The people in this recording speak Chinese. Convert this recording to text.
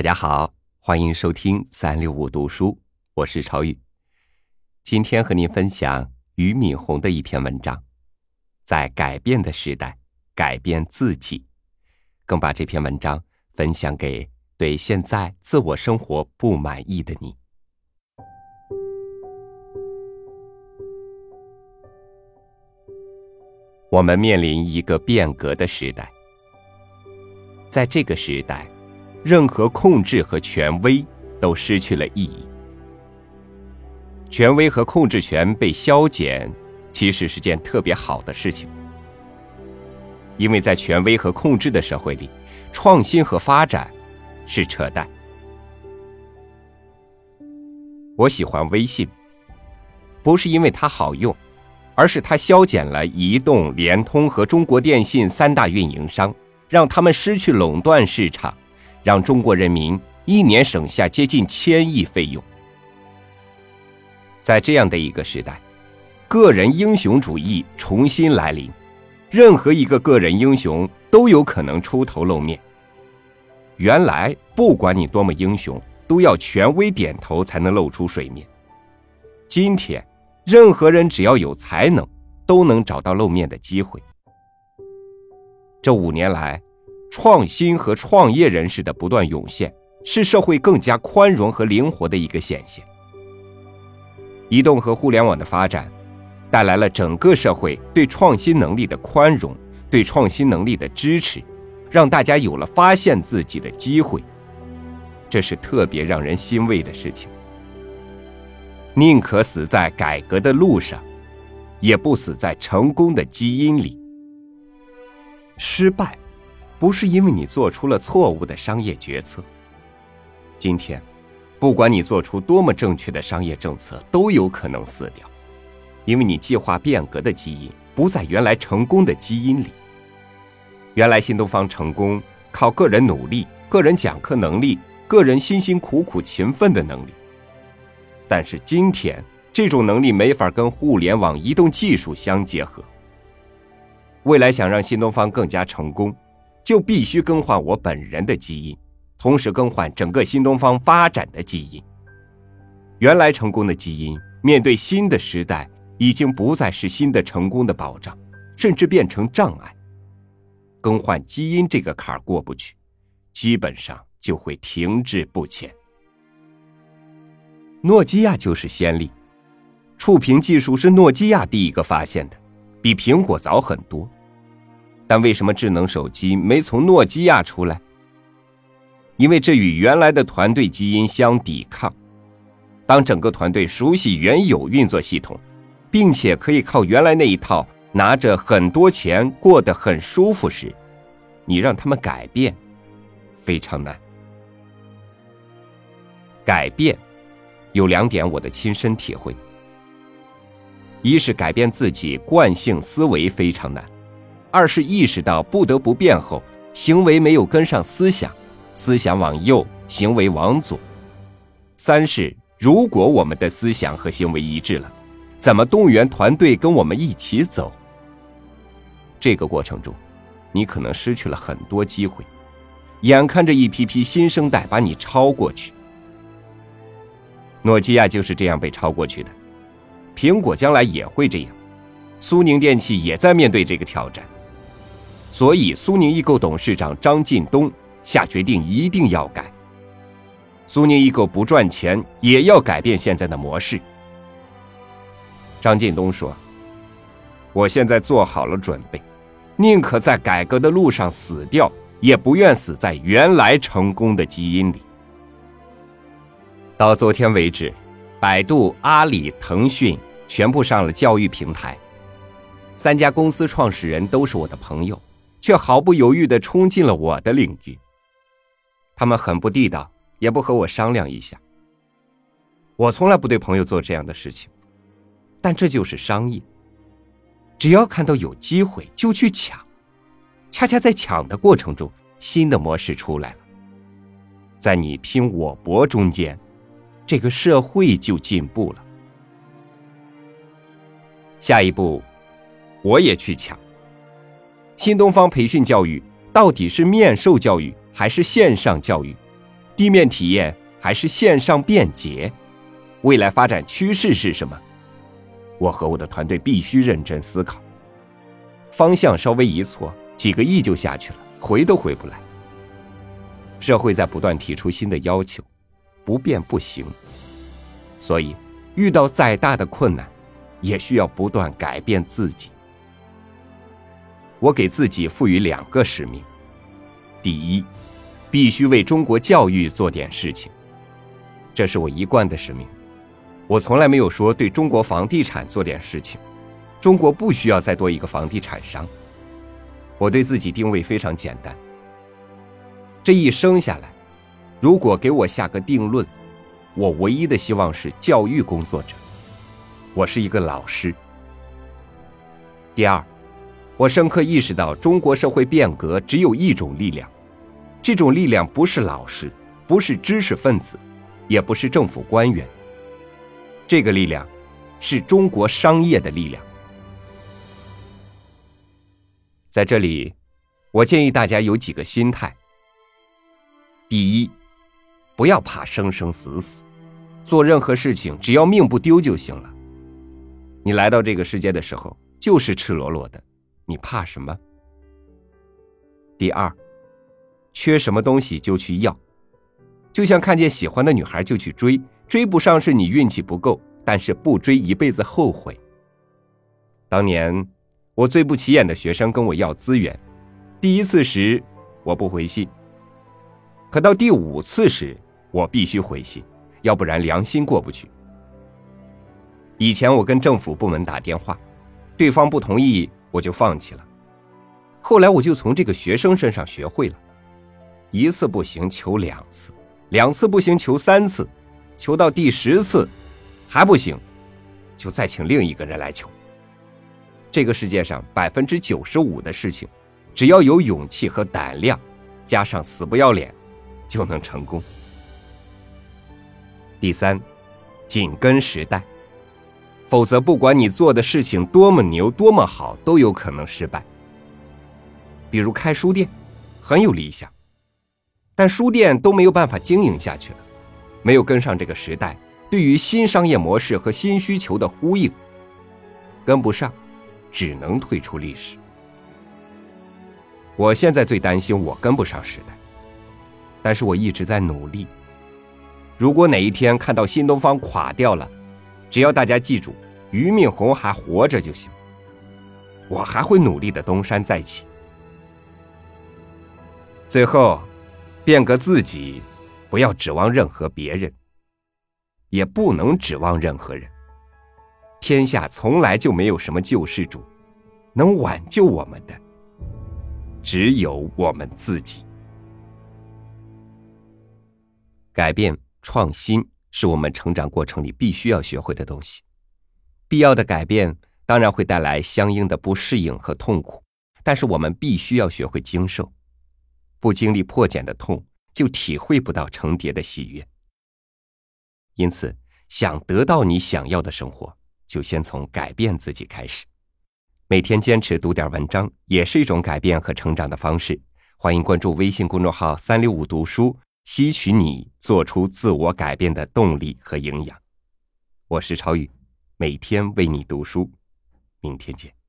大家好，欢迎收听三六五读书，我是超宇。今天和您分享俞敏洪的一篇文章，在改变的时代，改变自己。更把这篇文章分享给对现在自我生活不满意的你。我们面临一个变革的时代，在这个时代。任何控制和权威都失去了意义。权威和控制权被消减，其实是件特别好的事情，因为在权威和控制的社会里，创新和发展是扯淡。我喜欢微信，不是因为它好用，而是它消减了移动、联通和中国电信三大运营商，让他们失去垄断市场。让中国人民一年省下接近千亿费用。在这样的一个时代，个人英雄主义重新来临，任何一个个人英雄都有可能出头露面。原来，不管你多么英雄，都要权威点头才能露出水面。今天，任何人只要有才能，都能找到露面的机会。这五年来。创新和创业人士的不断涌现，是社会更加宽容和灵活的一个显现。移动和互联网的发展，带来了整个社会对创新能力的宽容，对创新能力的支持，让大家有了发现自己的机会。这是特别让人欣慰的事情。宁可死在改革的路上，也不死在成功的基因里。失败。不是因为你做出了错误的商业决策。今天，不管你做出多么正确的商业政策，都有可能死掉，因为你计划变革的基因不在原来成功的基因里。原来新东方成功靠个人努力、个人讲课能力、个人辛辛苦苦勤奋的能力，但是今天这种能力没法跟互联网移动技术相结合。未来想让新东方更加成功。就必须更换我本人的基因，同时更换整个新东方发展的基因。原来成功的基因，面对新的时代，已经不再是新的成功的保障，甚至变成障碍。更换基因这个坎儿过不去，基本上就会停滞不前。诺基亚就是先例，触屏技术是诺基亚第一个发现的，比苹果早很多。但为什么智能手机没从诺基亚出来？因为这与原来的团队基因相抵抗。当整个团队熟悉原有运作系统，并且可以靠原来那一套拿着很多钱过得很舒服时，你让他们改变，非常难。改变有两点我的亲身体会：一是改变自己惯性思维非常难。二是意识到不得不变后，行为没有跟上思想，思想往右，行为往左。三是如果我们的思想和行为一致了，怎么动员团队跟我们一起走？这个过程中，你可能失去了很多机会，眼看着一批批新生代把你超过去。诺基亚就是这样被超过去的，苹果将来也会这样，苏宁电器也在面对这个挑战。所以，苏宁易购董事长张近东下决定一定要改。苏宁易购不赚钱，也要改变现在的模式。张近东说：“我现在做好了准备，宁可在改革的路上死掉，也不愿死在原来成功的基因里。”到昨天为止，百度、阿里、腾讯全部上了教育平台，三家公司创始人都是我的朋友。却毫不犹豫地冲进了我的领域。他们很不地道，也不和我商量一下。我从来不对朋友做这样的事情，但这就是商业。只要看到有机会就去抢，恰恰在抢的过程中，新的模式出来了。在你拼我搏中间，这个社会就进步了。下一步，我也去抢。新东方培训教育到底是面授教育还是线上教育？地面体验还是线上便捷？未来发展趋势是什么？我和我的团队必须认真思考。方向稍微一错，几个亿就下去了，回都回不来。社会在不断提出新的要求，不变不行。所以，遇到再大的困难，也需要不断改变自己。我给自己赋予两个使命：第一，必须为中国教育做点事情，这是我一贯的使命。我从来没有说对中国房地产做点事情，中国不需要再多一个房地产商。我对自己定位非常简单。这一生下来，如果给我下个定论，我唯一的希望是教育工作者。我是一个老师。第二，我深刻意识到，中国社会变革只有一种力量，这种力量不是老师，不是知识分子，也不是政府官员。这个力量，是中国商业的力量。在这里，我建议大家有几个心态。第一，不要怕生生死死，做任何事情只要命不丢就行了。你来到这个世界的时候就是赤裸裸的，你怕什么？第二，缺什么东西就去要，就像看见喜欢的女孩就去追，追不上是你运气不够，但是不追一辈子后悔。当年我最不起眼的学生跟我要资源，第一次时我不回信。可到第五次时，我必须回信，要不然良心过不去。以前我跟政府部门打电话，对方不同意，我就放弃了。后来我就从这个学生身上学会了，一次不行求两次，两次不行求三次，求到第十次还不行，就再请另一个人来求。这个世界上百分之九十五的事情，只要有勇气和胆量，加上死不要脸。就能成功。第三，紧跟时代，否则不管你做的事情多么牛、多么好，都有可能失败。比如开书店，很有理想，但书店都没有办法经营下去了，没有跟上这个时代对于新商业模式和新需求的呼应，跟不上，只能退出历史。我现在最担心我跟不上时代。但是我一直在努力。如果哪一天看到新东方垮掉了，只要大家记住俞敏洪还活着就行，我还会努力的东山再起。最后，变革自己，不要指望任何别人，也不能指望任何人。天下从来就没有什么救世主，能挽救我们的，只有我们自己。改变、创新是我们成长过程里必须要学会的东西。必要的改变当然会带来相应的不适应和痛苦，但是我们必须要学会经受。不经历破茧的痛，就体会不到成蝶的喜悦。因此，想得到你想要的生活，就先从改变自己开始。每天坚持读点文章，也是一种改变和成长的方式。欢迎关注微信公众号“三六五读书”。吸取你做出自我改变的动力和营养。我是超宇，每天为你读书，明天见。